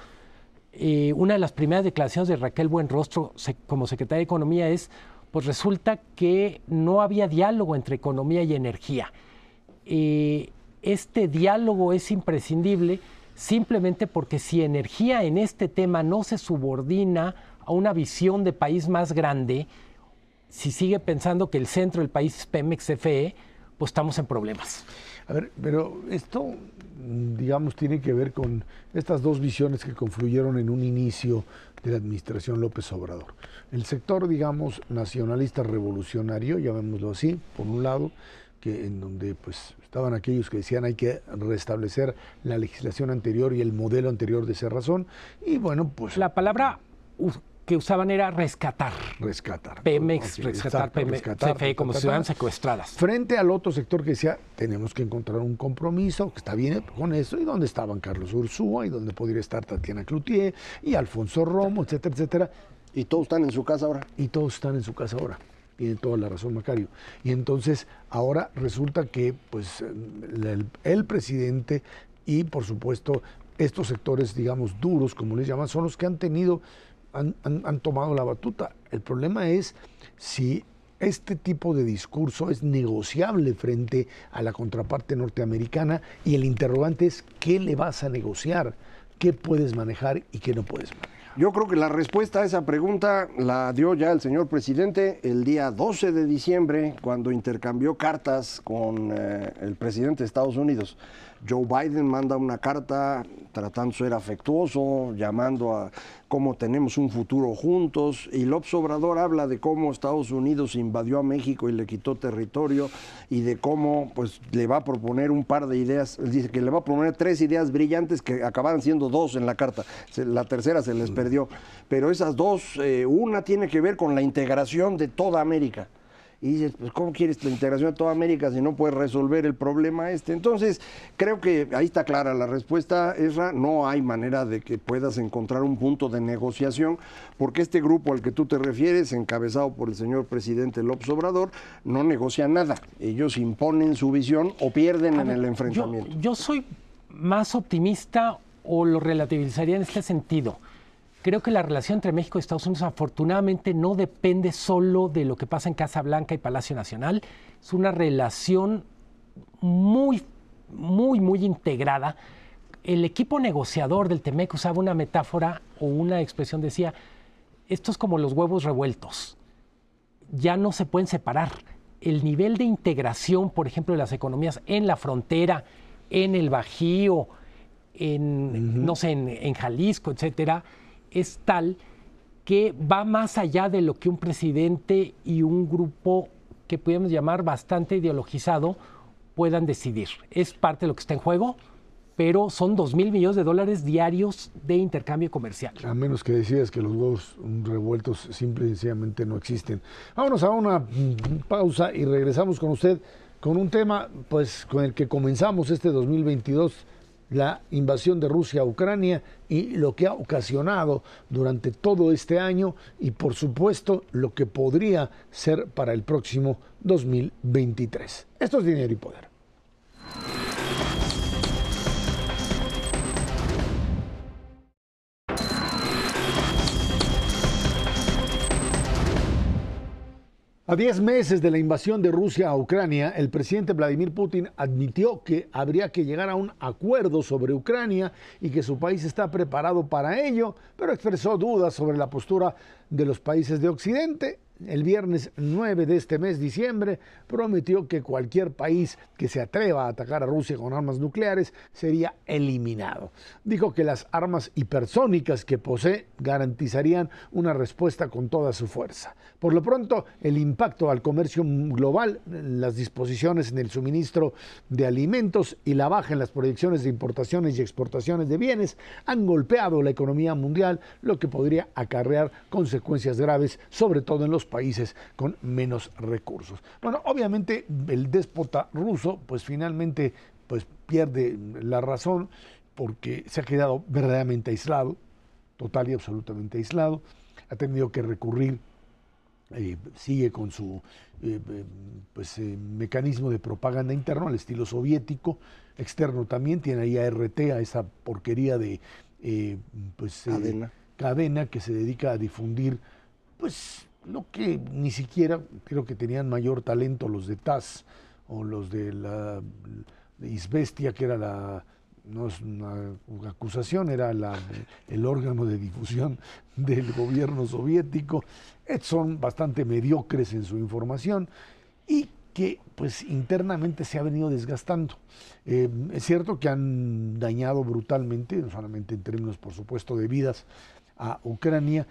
[SPEAKER 2] Eh, una de las primeras declaraciones de Raquel Buenrostro como secretaria de Economía es, pues resulta que no había diálogo entre economía y energía. Eh, este diálogo es imprescindible simplemente porque si energía en este tema no se subordina a una visión de país más grande, si sigue pensando que el centro del país es Pemex CFE, pues estamos en problemas.
[SPEAKER 1] A ver, pero esto, digamos, tiene que ver con estas dos visiones que confluyeron en un inicio de la administración López Obrador. El sector, digamos, nacionalista revolucionario, llamémoslo así, por un lado, que en donde pues estaban aquellos que decían hay que restablecer la legislación anterior y el modelo anterior de razón y bueno, pues
[SPEAKER 2] la palabra que usaban era rescatar.
[SPEAKER 1] Rescatar.
[SPEAKER 2] Pemex, rescatar, Pemex, CFE como ciudadanas secuestradas.
[SPEAKER 1] Frente al otro sector que decía, tenemos que encontrar un compromiso, que está bien con eso, y donde estaban Carlos Ursúa, y donde podría estar Tatiana Cloutier, y Alfonso Romo, etcétera, etcétera.
[SPEAKER 3] Y todos están en su casa ahora.
[SPEAKER 1] Y todos están en su casa ahora. Tiene toda la razón, Macario. Y entonces, ahora resulta que, pues, el, el presidente y, por supuesto, estos sectores, digamos, duros, como les llaman, son los que han tenido han, tomado la batuta. El problema es si este tipo de discurso es negociable frente a la contraparte norteamericana y el interrogante es qué le vas a negociar, qué puedes manejar y qué no puedes manejar.
[SPEAKER 3] Yo creo que la respuesta a esa pregunta la dio ya el señor presidente el día 12 de diciembre, cuando intercambió cartas con eh, el presidente de Estados Unidos. Joe Biden manda una carta tratando de ser afectuoso, llamando a cómo tenemos un futuro juntos, y López Obrador habla de cómo Estados Unidos invadió a México y le quitó territorio, y de cómo pues le va a proponer un par de ideas, dice que le va a proponer tres ideas brillantes que acabaron siendo dos en la carta, la tercera se les perdió, pero esas dos, eh, una tiene que ver con la integración de toda América y dices, pues ¿cómo quieres la integración de toda América si no puedes resolver el problema este? Entonces, creo que ahí está clara la respuesta, Esra, no hay manera de que puedas encontrar un punto de negociación, porque este grupo al que tú te refieres, encabezado por el señor presidente López Obrador, no negocia nada. Ellos imponen su visión o pierden en el enfrentamiento.
[SPEAKER 2] yo soy más optimista o lo relativizaría en este sentido creo que la relación entre México y Estados Unidos afortunadamente no depende solo de lo que pasa en Casa Blanca y Palacio Nacional. Es una relación muy, muy, muy integrada. El equipo negociador del TEMEC usaba una metáfora o una expresión, decía, esto es como los huevos revueltos. Ya no se pueden separar. El nivel de integración, por ejemplo, de las economías en la frontera, en el Bajío, en, no sé, en, Jalisco, etcétera, es tal que va más allá de lo que un presidente y un grupo que podemos llamar bastante ideologizado puedan decidir. Es parte de lo que está en juego, pero son 2 mil millones de dólares diarios de intercambio comercial.
[SPEAKER 1] A menos que decidas que los huevos revueltos simple y sencillamente no existen. Vámonos a una pausa y regresamos con usted con un tema pues con el que comenzamos este 2022 la invasión de Rusia a Ucrania y lo que ha ocasionado durante todo este año y por supuesto lo que podría ser para el próximo 2023. Esto es dinero y poder. A diez meses de la invasión de Rusia a Ucrania, el presidente Vladimir Putin admitió que habría que llegar a un acuerdo sobre Ucrania y que su país está preparado para ello, pero expresó dudas sobre la postura de los países de Occidente el viernes 9 de este mes, diciembre, prometió que cualquier país que se atreva a atacar a Rusia con armas nucleares sería eliminado. Dijo que las armas hipersónicas que posee garantizarían una respuesta con toda su fuerza. Por lo pronto, el impacto al comercio global, las disposiciones en el suministro de alimentos y la baja en las proyecciones de importaciones y exportaciones de bienes han golpeado la economía mundial, lo que podría acarrear consecuencias graves, sobre todo en los países con menos recursos. Bueno, obviamente el déspota ruso pues finalmente pues pierde la razón porque se ha quedado verdaderamente aislado, total y absolutamente aislado, ha tenido que recurrir eh, sigue con su eh, pues, eh, mecanismo de propaganda interno al estilo soviético, externo también, tiene ahí a RT, a esa porquería de pues,
[SPEAKER 3] cadena.
[SPEAKER 1] cadena que se dedica a difundir pues lo que ni siquiera creo que tenían mayor talento los de TAS o los de la Isbestia, que era la, no es una acusación, era el órgano de difusión del gobierno soviético, son bastante mediocres en su información y que pues internamente se ha venido desgastando. Eh, es cierto que han dañado brutalmente, no solamente en términos por supuesto de vidas, a Ucrania,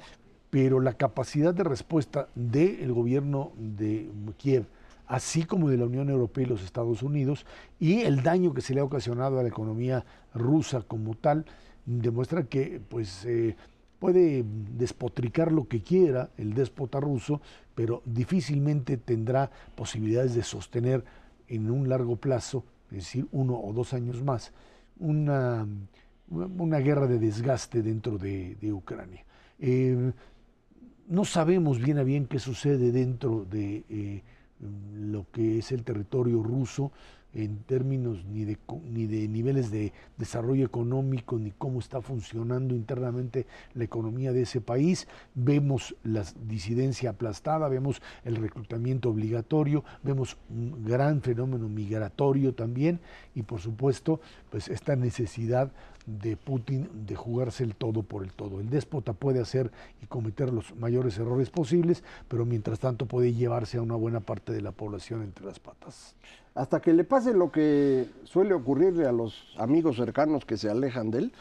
[SPEAKER 1] pero la capacidad de respuesta del gobierno de Kiev, así como de la Unión Europea y los Estados Unidos, y el daño que se le ha ocasionado a la economía rusa como tal, demuestra que pues, eh, puede despotricar lo que quiera el déspota ruso, pero difícilmente tendrá posibilidades de sostener en un largo plazo, es decir, uno o dos años más, una, una guerra de desgaste dentro de, Ucrania. Eh, no sabemos bien a bien qué sucede dentro de eh, lo que es el territorio ruso en términos ni de, ni de niveles de desarrollo económico, ni cómo está funcionando internamente la economía de ese país. Vemos la disidencia aplastada, vemos el reclutamiento obligatorio, vemos un gran fenómeno migratorio también y por supuesto pues esta necesidad de Putin de jugarse el todo por el todo. El déspota puede hacer y cometer los mayores errores posibles, pero mientras tanto puede llevarse a una buena parte de la población entre las patas.
[SPEAKER 3] Hasta que le pase lo que suele ocurrirle a los amigos cercanos que se alejan de él,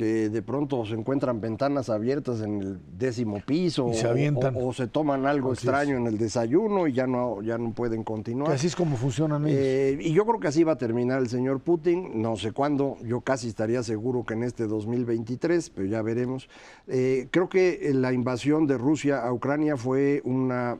[SPEAKER 3] que de pronto se encuentran ventanas abiertas en el décimo piso
[SPEAKER 1] se
[SPEAKER 3] o, se toman algo extraño en el desayuno y ya no, ya no pueden continuar.
[SPEAKER 1] así es como funcionan ellos.
[SPEAKER 3] Eh, y yo creo que así va a terminar el señor Putin, no sé cuándo, yo casi estaría seguro que en este 2023, pero ya veremos. Eh, creo que la invasión de Rusia a Ucrania fue una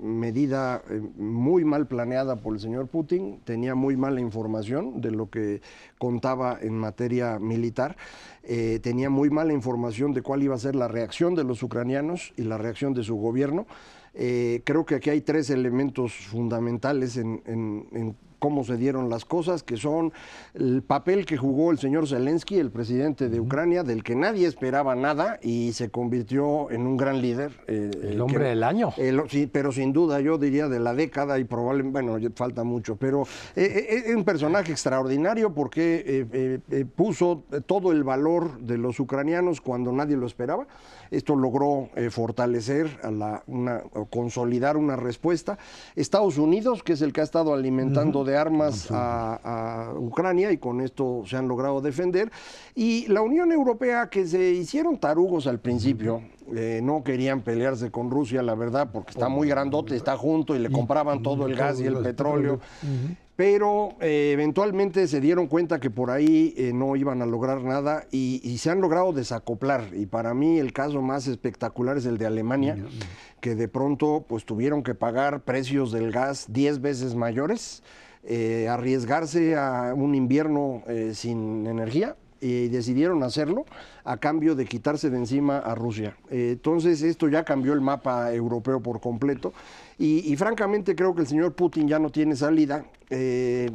[SPEAKER 3] medida eh, muy mal planeada por el señor Putin, tenía muy mala información de lo que contaba en materia militar. Eh, tenía muy mala información de cuál iba a ser la reacción de los ucranianos y la reacción de su gobierno. Eh, creo que aquí hay tres elementos fundamentales en cómo se dieron las cosas, que son el papel que jugó el señor Zelensky, el presidente de Ucrania, del que nadie esperaba nada y se convirtió en un gran líder.
[SPEAKER 2] Eh, el hombre del año.
[SPEAKER 3] sí, pero sin duda yo diría de la década y probablemente, bueno, falta mucho, pero eh, eh, es un personaje extraordinario porque puso todo el valor de los ucranianos cuando nadie lo esperaba. Esto logró eh, fortalecer, a la, una, consolidar una respuesta. Estados Unidos, que es el que ha estado alimentando de armas a, Ucrania y con esto se han logrado defender. Y la Unión Europea, que se hicieron tarugos al principio, eh, no querían pelearse con Rusia, la verdad, porque está muy grandote, está junto y le compraban todo el gas y el petróleo pero eh, eventualmente se dieron cuenta que por ahí eh, no iban a lograr nada y, se han logrado desacoplar. Y para mí el caso más espectacular es el de Alemania, que de pronto pues tuvieron que pagar precios del gas 10 veces mayores, eh, arriesgarse a un invierno sin energía y decidieron hacerlo a cambio de quitarse de encima a Rusia. entonces esto ya cambió el mapa europeo por completo y, francamente creo que el señor Putin ya no tiene salida. Eh,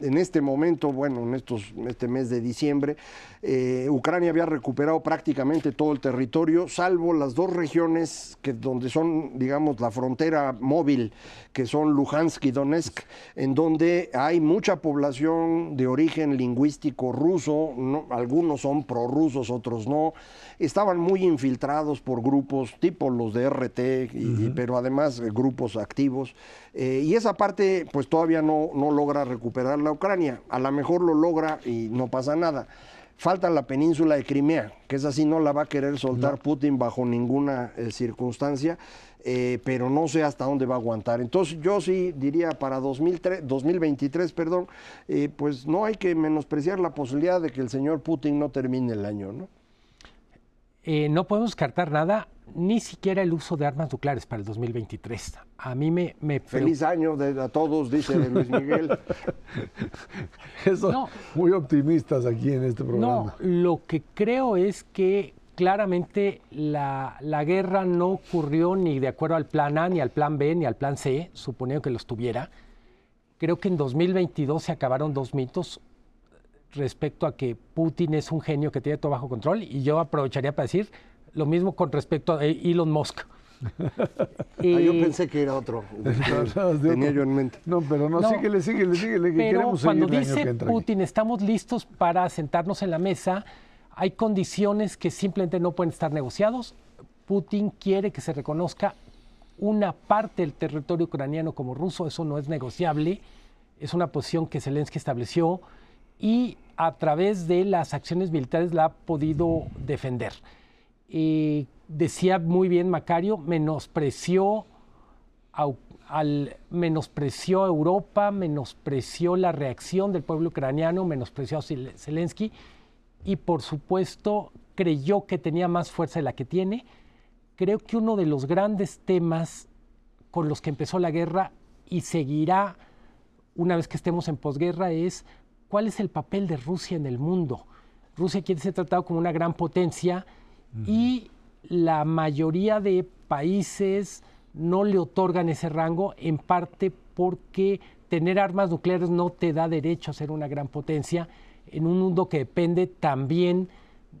[SPEAKER 3] en este momento, bueno, en estos, este mes de diciembre, eh, Ucrania había recuperado prácticamente todo el territorio, salvo las dos regiones que donde son, digamos, la frontera móvil, que son Luhansk y Donetsk, en donde hay mucha población de origen lingüístico ruso, algunos son prorrusos, otros no. Estaban muy infiltrados por grupos tipo los de RT, pero además eh, grupos activos. Eh, y esa parte pues todavía no, no logra recuperar la Ucrania. A lo mejor lo logra y no pasa nada. Falta la península de Crimea, que es así, no la va a querer soltar Putin bajo ninguna eh, circunstancia, pero no sé hasta dónde va a aguantar. Entonces yo sí diría para 2003, 2023, perdón, pues no hay que menospreciar la posibilidad de que el señor Putin no termine el año, ¿no?
[SPEAKER 2] Eh, no podemos descartar nada, ni siquiera el uso de armas nucleares para el 2023. A mí me... me
[SPEAKER 3] Feliz año a todos, dice Luis Miguel.
[SPEAKER 1] Eso, muy optimistas aquí en este programa.
[SPEAKER 2] No, lo que creo es que claramente la, la, guerra no ocurrió ni de acuerdo al plan A, ni al plan B, ni al plan C, suponiendo que los tuviera. Creo que en 2022 se acabaron dos mitos respecto a que Putin es un genio que tiene todo bajo control y yo aprovecharía para decir lo mismo con respecto a Elon Musk.
[SPEAKER 3] y... Ah, yo pensé que era otro. Tenía yo en mente.
[SPEAKER 1] No, pero no, síguele, síguele, síguele. Que
[SPEAKER 2] pero cuando dice Putin, estamos listos para sentarnos en la mesa, hay condiciones que simplemente no pueden estar negociados. Putin quiere que se reconozca una parte del territorio ucraniano como ruso, eso no es negociable, es una posición que Zelensky estableció y a través de las acciones militares la ha podido defender. decía muy bien Macario, menospreció, al, menospreció a Europa, menospreció la reacción del pueblo ucraniano, menospreció a Zelensky y por supuesto creyó que tenía más fuerza de la que tiene. Creo que uno de los grandes temas con los que empezó la guerra y seguirá una vez que estemos en posguerra es cuál es el papel de Rusia en el mundo. Rusia quiere ser tratado como una gran potencia y la mayoría de países no le otorgan ese rango, en parte porque tener armas nucleares no te da derecho a ser una gran potencia en un mundo que depende también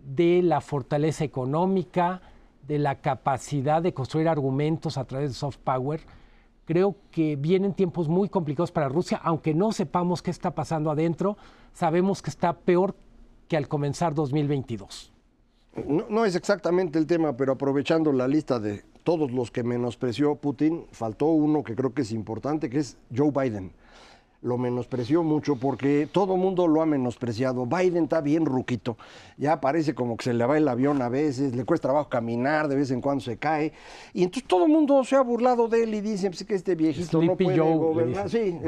[SPEAKER 2] de la fortaleza económica, de la capacidad de construir argumentos a través de soft power Creo que vienen tiempos muy complicados para Rusia, aunque no sepamos qué está pasando adentro, sabemos que está peor que al comenzar 2022.
[SPEAKER 3] No, no, es exactamente el tema, pero aprovechando la lista de todos los que menospreció Putin, faltó uno que creo que es importante, que es Joe Biden lo menospreció mucho porque todo mundo lo ha menospreciado. Biden está bien ruquito, ya parece como que se le va el avión a veces, le cuesta trabajo caminar, de vez en cuando se cae. Y entonces todo el mundo se ha burlado de él y dice pues, que este viejito no puede gobernar. Sí,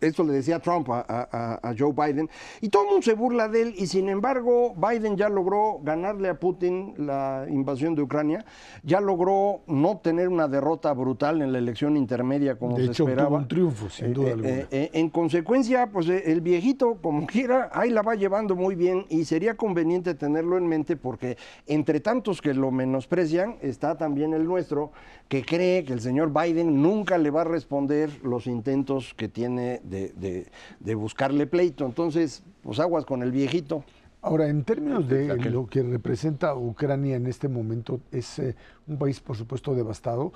[SPEAKER 3] esto le decía Trump a, a, Joe Biden. Y todo el mundo se burla de él y sin embargo Biden ya logró ganarle a Putin la invasión de Ucrania, ya logró no tener una derrota brutal en la elección intermedia como se esperaba.
[SPEAKER 1] un triunfo, sí.
[SPEAKER 3] Eh, eh, en consecuencia, pues eh, el viejito, como quiera, ahí la va llevando muy bien y sería conveniente tenerlo en mente porque entre tantos que lo menosprecian, está también el nuestro, que cree que el señor Biden nunca le va a responder los intentos que tiene de, de buscarle pleito. Entonces, pues aguas con el viejito.
[SPEAKER 1] Ahora, en términos de lo que representa Ucrania en este momento, es un país, por supuesto, devastado,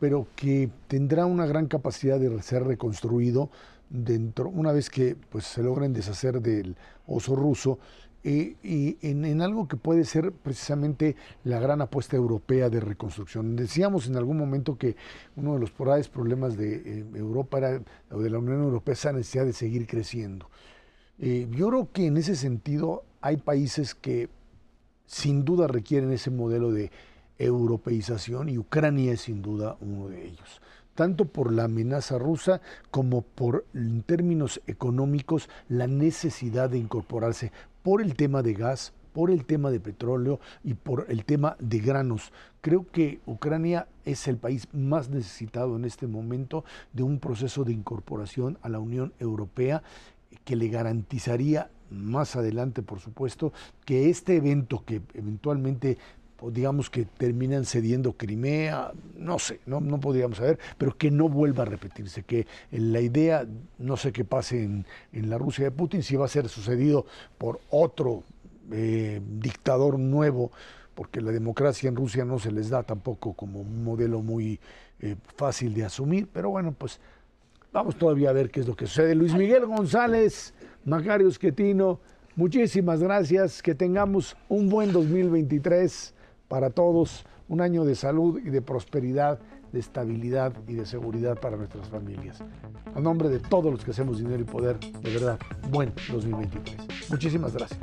[SPEAKER 1] pero que tendrá una gran capacidad de ser reconstruido dentro, una vez que pues, se logren deshacer del oso ruso eh, y en, algo que puede ser precisamente la gran apuesta europea de reconstrucción. Decíamos en algún momento que uno de los problemas de eh, Europa era, o de la Unión Europea esa necesidad de seguir creciendo. Eh, yo creo que en ese sentido hay países que sin duda requieren ese modelo de europeización y Ucrania es sin duda uno de ellos tanto por la amenaza rusa como por, en términos económicos, la necesidad de incorporarse por el tema de gas, por el tema de petróleo y por el tema de granos. Creo que Ucrania es el país más necesitado en este momento de un proceso de incorporación a la Unión Europea que le garantizaría más adelante, por supuesto, que este evento que eventualmente digamos que terminan cediendo Crimea, no sé, no, no podríamos saber, pero que no vuelva a repetirse, que la idea, no sé qué pase en, la Rusia de Putin, si va a ser sucedido por otro eh, dictador nuevo, porque la democracia en Rusia no se les da tampoco como un modelo muy eh, fácil de asumir, pero bueno, pues vamos todavía a ver qué es lo que sucede. Luis Miguel González, Macario Esquetino, muchísimas gracias, que tengamos un buen 2023 para todos, un año de salud y de prosperidad, de estabilidad y de seguridad para nuestras familias. A nombre de todos los que hacemos dinero y poder, de verdad, buen 2023. Muchísimas gracias.